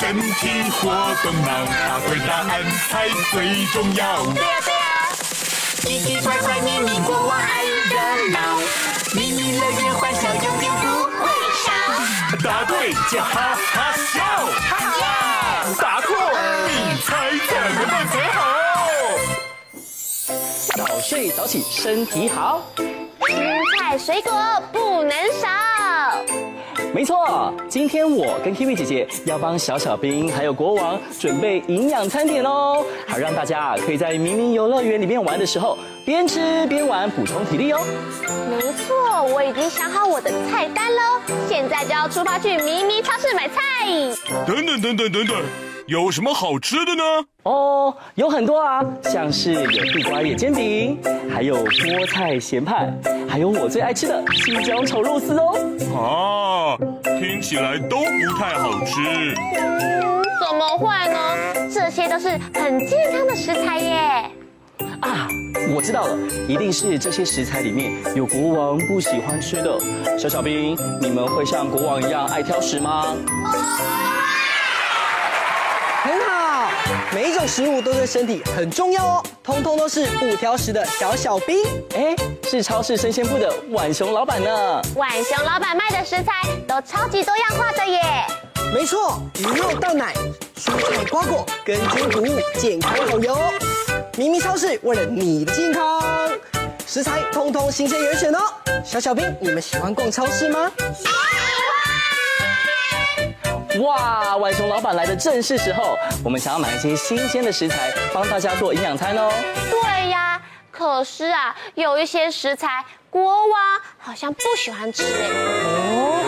身体活动脑，答对答案才最重要。对呀对呀，奇奇怪怪咪咪国王爱热闹，咪咪乐园欢笑永远不会少。答对就哈哈笑，哈哈，答错你猜怎么办才好？早睡早起身体好，蔬菜水果不能少。没错，今天我跟 Kiwi 姐姐要帮小小兵还有国王准备营养餐点哦，好让大家可以在明明游乐园里面玩的时候边吃边玩，补充体力哦。没错，我已经想好我的菜单喽，现在就要出发去咪咪超市买菜。等等等等等等，有什么好吃的呢？哦，有很多啊，像是有地瓜叶煎饼，还有菠菜咸派，还有我最爱吃的青椒炒肉丝哦。啊，听起来都不太好吃。嗯，怎么会呢？这些都是很健康的食材耶。啊，我知道了，一定是这些食材里面有国王不喜欢吃的。小小兵，你们会像国王一样爱挑食吗？每一种食物都对身体很重要哦，通通都是不挑食的小小兵。哎，是超市生鲜部的浣熊老板呢。浣熊老板卖的食材都超级多样化的耶。没错，鱼肉蛋奶、蔬菜瓜果、根茎谷物，健康好油。明明超市为了你的健康，食材通通新鲜严选哦。小小兵，你们喜欢逛超市吗？哇，浣熊老板来的正是时候，我们想要买一些新鲜的食材，帮大家做营养餐哦。对呀，可是啊，有一些食材国王好像不喜欢吃哎。哦，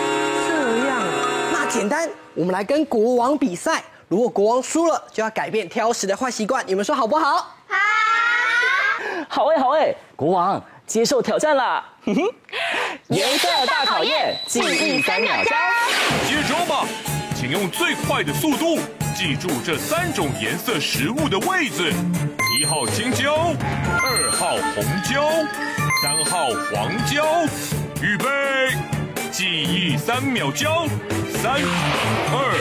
这样啊，那简单，我们来跟国王比赛。如果国王输了，就要改变挑食的坏习惯，你们说好不好？好。好哎，好哎，国王接受挑战啦！哼哼，颜色大考验，记忆三秒交。接招吧。请用最快的速度记住这三种颜色食物的位置：一号青椒，二号红椒，三号黄椒。预备，记忆三秒交，三、二、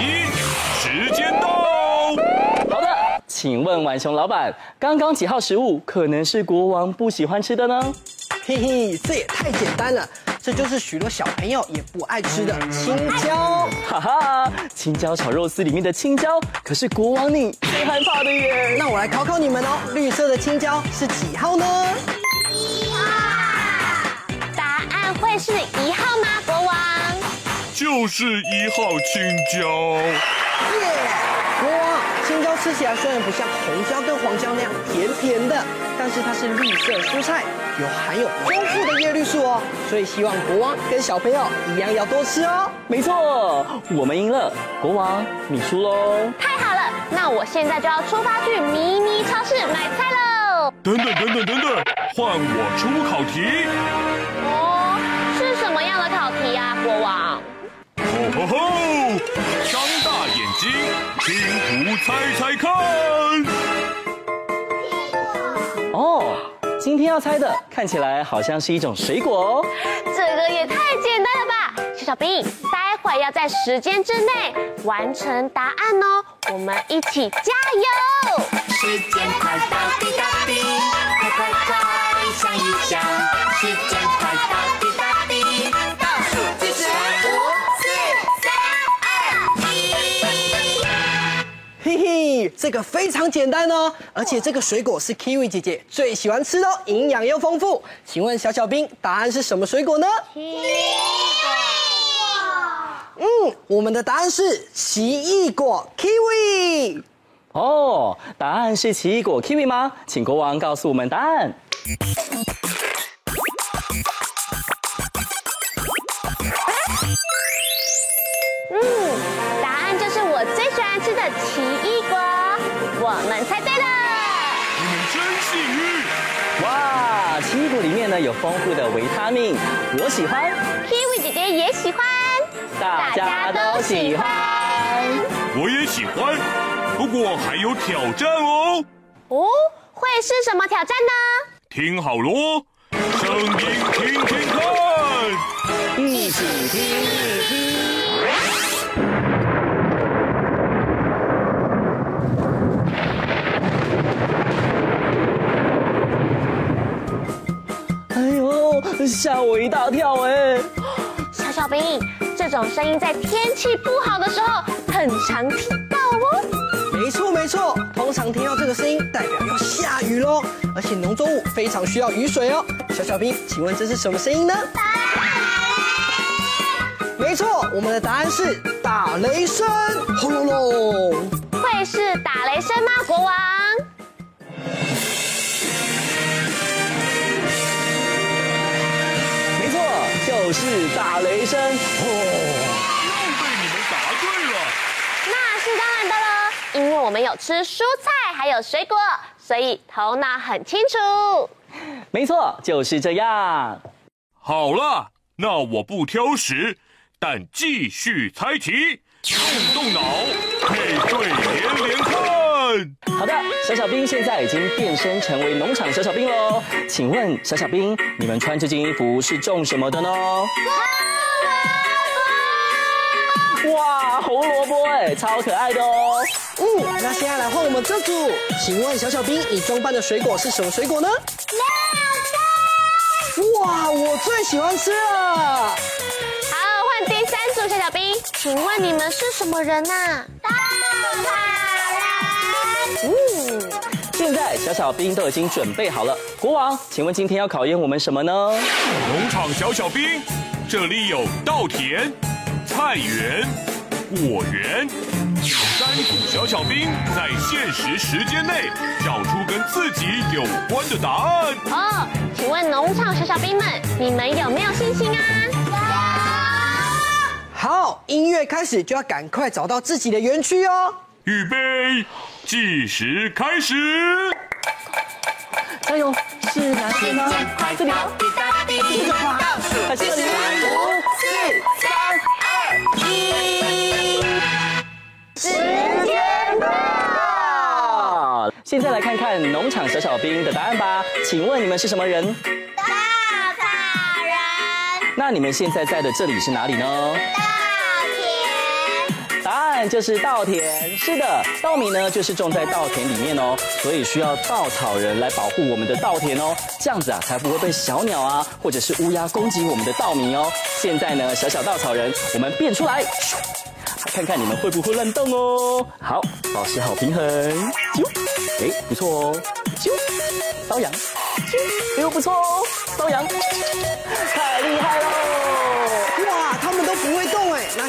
一，时间到。好的，请问浣熊老板，刚刚几号食物可能是国王不喜欢吃的呢？嘿嘿，这也太简单了。这就是许多小朋友也不爱吃的青椒，哈哈！青椒炒肉丝里面的青椒可是国王你最害怕的耶。那我来考考你们哦，绿色的青椒是几号呢？一号。答案会是一号吗？国王？就是一号青椒。耶，yeah! 国王，青椒吃起来虽然不像红椒跟黄椒那样甜甜的，但是它是绿色蔬菜。有含有丰富的叶绿素哦，所以希望国王跟小朋友一样要多吃哦。没错，我们赢了，国王你输喽。太好了，那我现在就要出发去咪咪超市买菜喽。等等等等等等，换我出考题。哦，是什么样的考题呀，国王？哦吼吼！张大眼睛，拼图猜猜看。哦今天要猜的看起来好像是一种水果哦，这个也太简单了吧！小小兵，待会要在时间之内完成答案哦，我们一起加油！时间快到，滴答个非常简单哦，而且这个水果是 Kiwi 姐姐最喜欢吃的哦，营养又丰富。请问小小兵，答案是什么水果呢？奇异果。嗯，我们的答案是奇异果 Kiwi。哦，答案是奇异果 Kiwi 吗？请国王告诉我们答案。我们猜对了。你们真幸运！哇，奇异果里面呢有丰富的维他命，我喜欢。Kiwi 姐姐也喜欢，大家都喜欢。我也喜欢，不过还有挑战哦。哦，会是什么挑战呢？听好喽，声音听听看，一起听一听。吓我一大跳哎！小小兵，这种声音在天气不好的时候很常听到哦。没错没错，通常听到这个声音，代表要下雨喽。而且农作物非常需要雨水哦。小小兵，请问这是什么声音呢？没错，我们的答案是打雷声，轰隆隆。会是打雷声吗，国王？就是打雷声。哦，又被你们答对了。那是当然的了，因为我们有吃蔬菜，还有水果。所以头脑很清楚，没错，就是这样。好了，那我不挑食，但继续猜题，动动脑。好的，小小兵现在已经变身成为农场小小兵喽。请问小小兵，你们穿这件衣服是种什么的呢？哇，红萝卜哎，超可爱的哦。嗯，那现在来换我们这组。请问小小兵，你装扮的水果是什么水果呢？哇，我最喜欢吃了。好，换第三组小小兵，请问你们是什么人呐、啊？稻草人。嗯，现在小小兵都已经准备好了。国王，请问今天要考验我们什么呢？农场小小兵，这里有稻田。菜园、果园，三组小小兵在限时时间内找出跟自己有关的答案。哦，请问农场小小兵们，你们有没有信心啊？好，音乐开始就要赶快找到自己的园区哦。预备，计时开始。加油！是哪里呢？这里吗？这个吗？还是这里？五、四、三。二、一时间到！现在来看看农场小小兵的答案吧。请问你们是什么人？稻草人。那你们现在在的这里是哪里呢？就是稻田。是的，稻米呢就是种在稻田里面哦，所以需要稻草人来保护我们的稻田哦，这样子啊才不会被小鸟啊或者是乌鸦攻击我们的稻米哦。现在呢，小小稻草人，我们变出来。看看你们会不会乱动哦！好，保持好平衡。啾，哎，不错哦。啾，搔痒。啾，哎呦，不错哦。搔痒，太厉害了！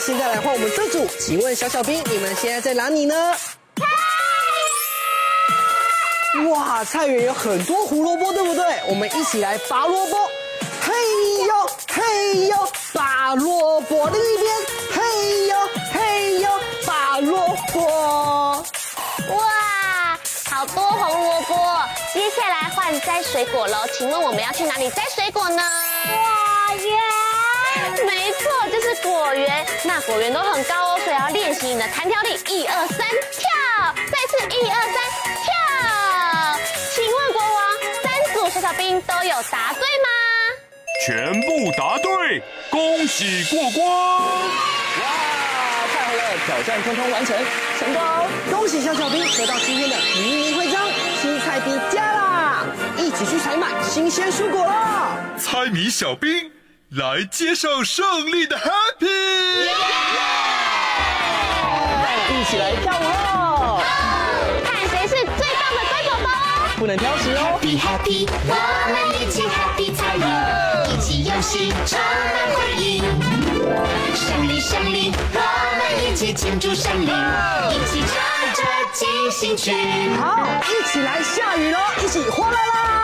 现在来换我们这组，请问小小兵，你们现在在哪里呢？哇，菜园有很多胡萝卜，对不对？我们一起来拔萝卜。嘿呦，嘿呦，拔萝卜。另一边，嘿呦。哇，好多红萝卜！接下来换摘水果喽，请问我们要去哪里摘水果呢？果园。没错，就是果园。那果园都很高哦，所以要练习你的弹跳力。一二三，跳！再次一二三，跳！请问国王，三组小小兵都有答对吗？全部答对，恭喜过关！哇，太好了挑战通通完成，成功！恭喜小小兵得到今天的迷你徽章，新菜兵加啦！一起去采买新鲜蔬果啦！猜谜小兵来接受胜利的 Happy！一起来跳舞喽！看谁是最棒的乖宝宝！不能挑食哦！Happy Happy，我们一起 Happy 才艺，一起游戏充满回忆，胜利胜利！我们一起庆祝胜利，一起唱着进行曲。好，一起来下雨喽！一起哗啦啦，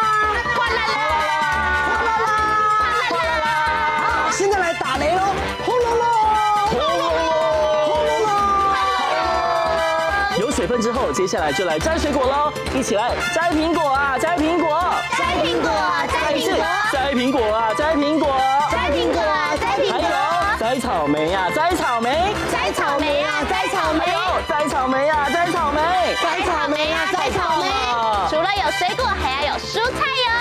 现在来打雷喽！轰隆隆，轰隆隆，轰隆隆。有水分之后，接下来就来摘水果喽！一起来摘苹果啊，摘苹果，摘苹果，摘苹果，摘苹果啊，摘苹果，摘苹果，摘苹果。还有摘草莓呀，摘草莓。摘草莓啊，摘草莓！摘草莓呀，摘草莓，摘草莓呀，摘草莓。除了有水果，还要有蔬菜哟！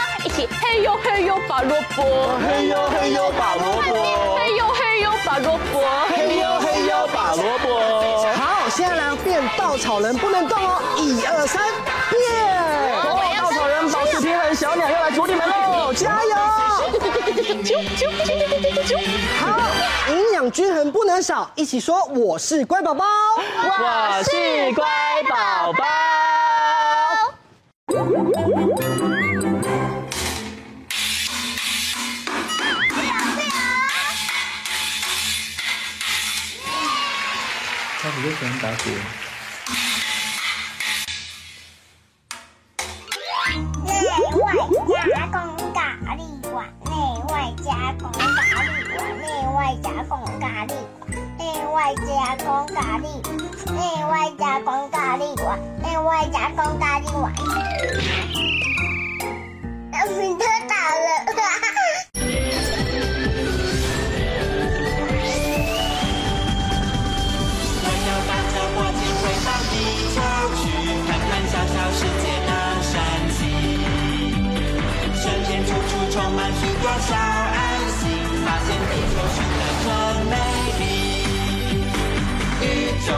嘿呦嘿呦拔萝卜，嘿呦嘿呦拔萝卜，嘿呦嘿呦拔萝卜，嘿呦嘿呦拔萝卜。好，现在来变稻草人，不能动哦！一二三，变！哦，稻草人保持平衡，小鸟要来捉你们喽！加油！好，营养均衡不能少，一起说我是乖宝宝，我是乖宝宝。Thank you. 充满许多小爱心，发现地球是那么美丽。宇宙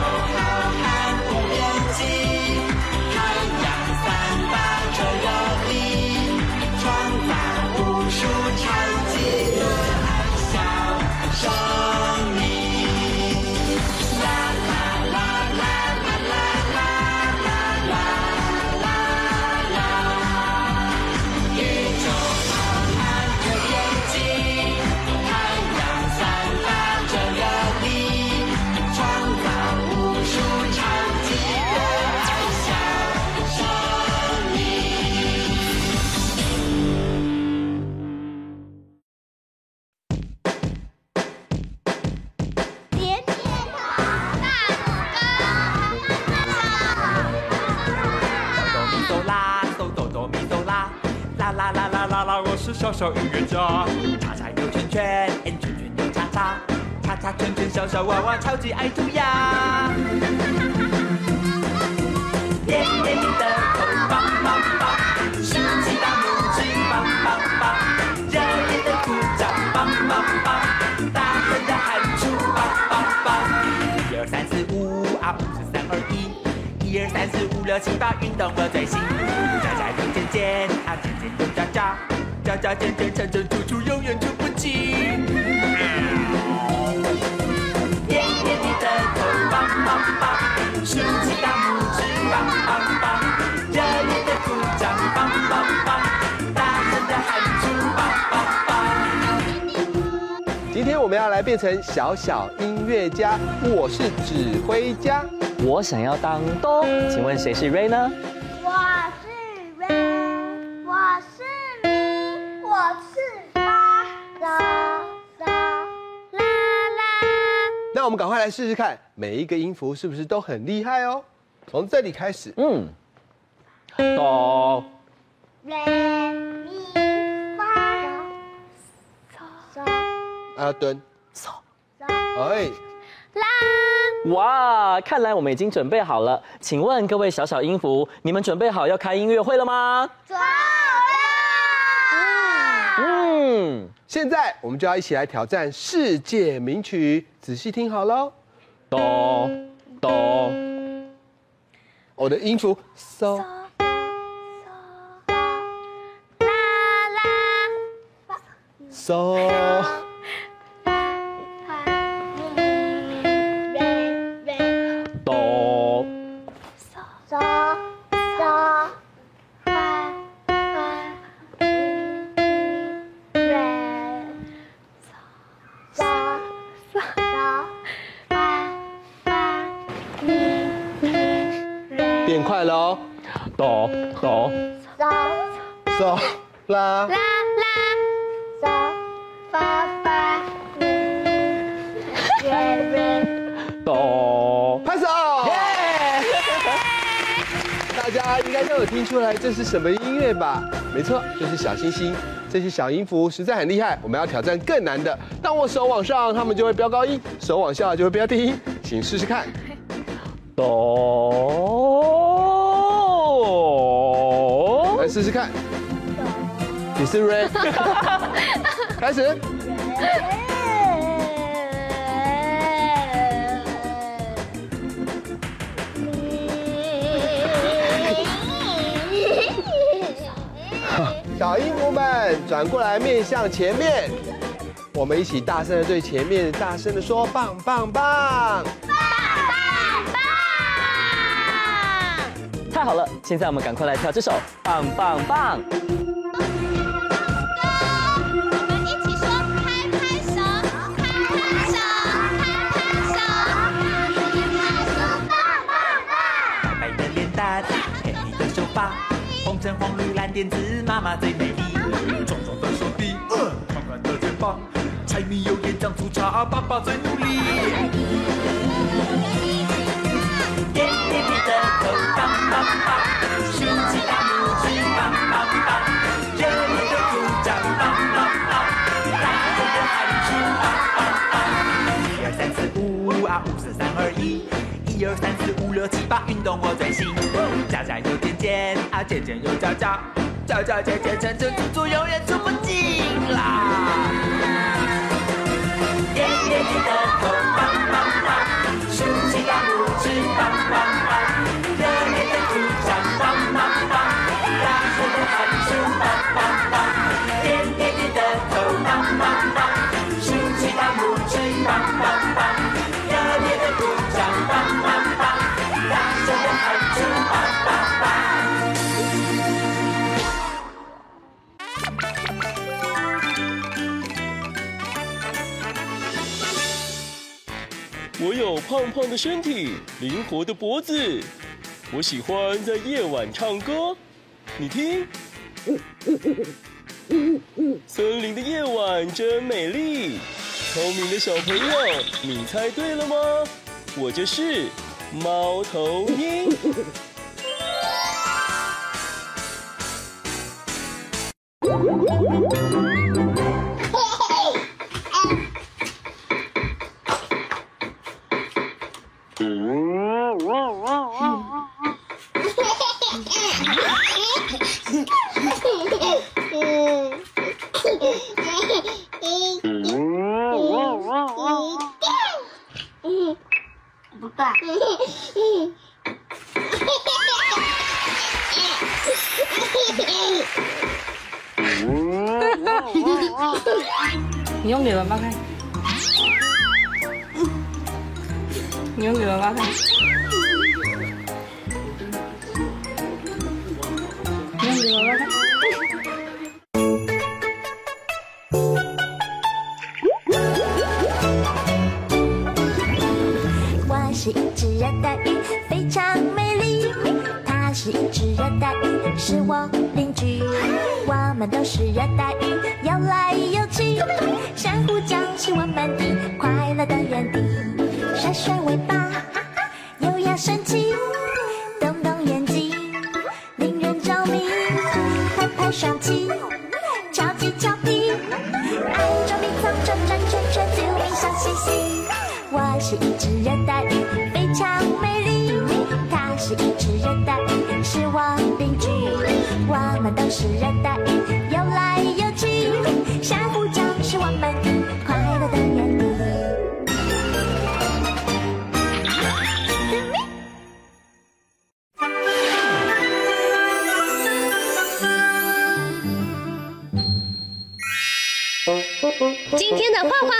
小小音乐家。叉叉又圈圈，圈圈又叉叉，叉叉圈圈小小娃娃超级爱涂鸦。点点你的头，棒棒棒，竖起大拇指，棒棒棒，热烈的鼓掌，棒棒棒，大声的喊出，棒棒棒。一二三四五啊，五四三二一。一二三四五六七八，运动我最行。加加又尖尖，啊尖尖有渣渣，渣渣尖尖层层突出，永远出不尽。点点你的头，棒棒棒，竖起大拇指，棒棒棒，热烈的鼓掌，棒棒棒，大声的喊出，棒棒棒。今天我们要来变成小小音乐家，我是指挥家。我想要当哆，请问谁是 Ray 呢？那我们赶快来试试看，每一个音符是不是都很厉害哦？从这里开始，嗯，哆，瑞咪发嗦啊蹲，嗦哎，啦，哇，看来我们已经准备好了。请问各位小小音符，你们准备好要开音乐会了吗？走啦！嗯，现在我们就要一起来挑战世界名曲，仔细听好喽。哆，哆，我的音符嗦，啦啦，嗦，什么音乐吧？没错，就是小星星。这些小音符实在很厉害，我们要挑战更难的。当我手往上，它们就会飙高音；手往下就会飙低音。请试试看。哆。来试试看。你是 Ray。开始。小鹦鹉们转过来，面向前面。我们一起大声的对前面大声的说：棒棒棒！太好了，现在我们赶快来跳这首棒棒棒。点子，妈妈最美丽。壮壮的手臂，宽宽的肩膀，柴米油盐酱醋茶，爸爸最努力。点点点的头，棒棒棒，竖起大拇指，棒棒棒，热烈的鼓掌，棒棒棒，大声的喊出，棒棒棒。一二三四五啊，五四三二一，一二三四五六七八，运动我最行。家家有健健啊，健健有家家，家家健健成成足足，永远出胖胖的身体，灵活的脖子，我喜欢在夜晚唱歌。你听，森林的夜晚真美丽。聪明的小朋友，你猜对了吗？我就是猫头鹰。你用给爸爸看。你用给爸爸看。你用给爸爸看。我是一只热带鱼，非常美丽。它是一只热带鱼，是我。都是热带鱼，游来游去，珊瑚礁是我们的快乐的园地。甩甩尾巴，优雅神气，动动眼睛，令人着迷。拍拍双鳍，超级俏皮，爱捉迷藏，转转圈圈，救命笑嘻嘻。我是一只热带鱼，非常美丽。它是一只热带鱼，是我邻居。我们都是热带鱼，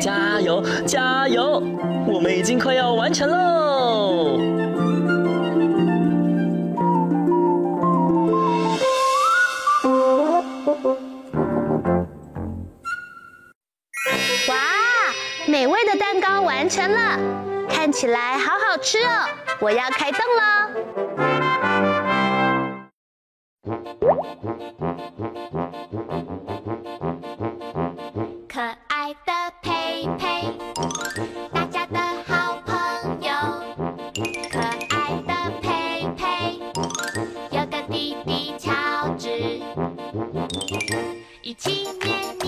加油，加油！我们已经快要完成喽。哇，美味的蛋糕完成了，看起来好好吃哦！我要开动喽。Bye.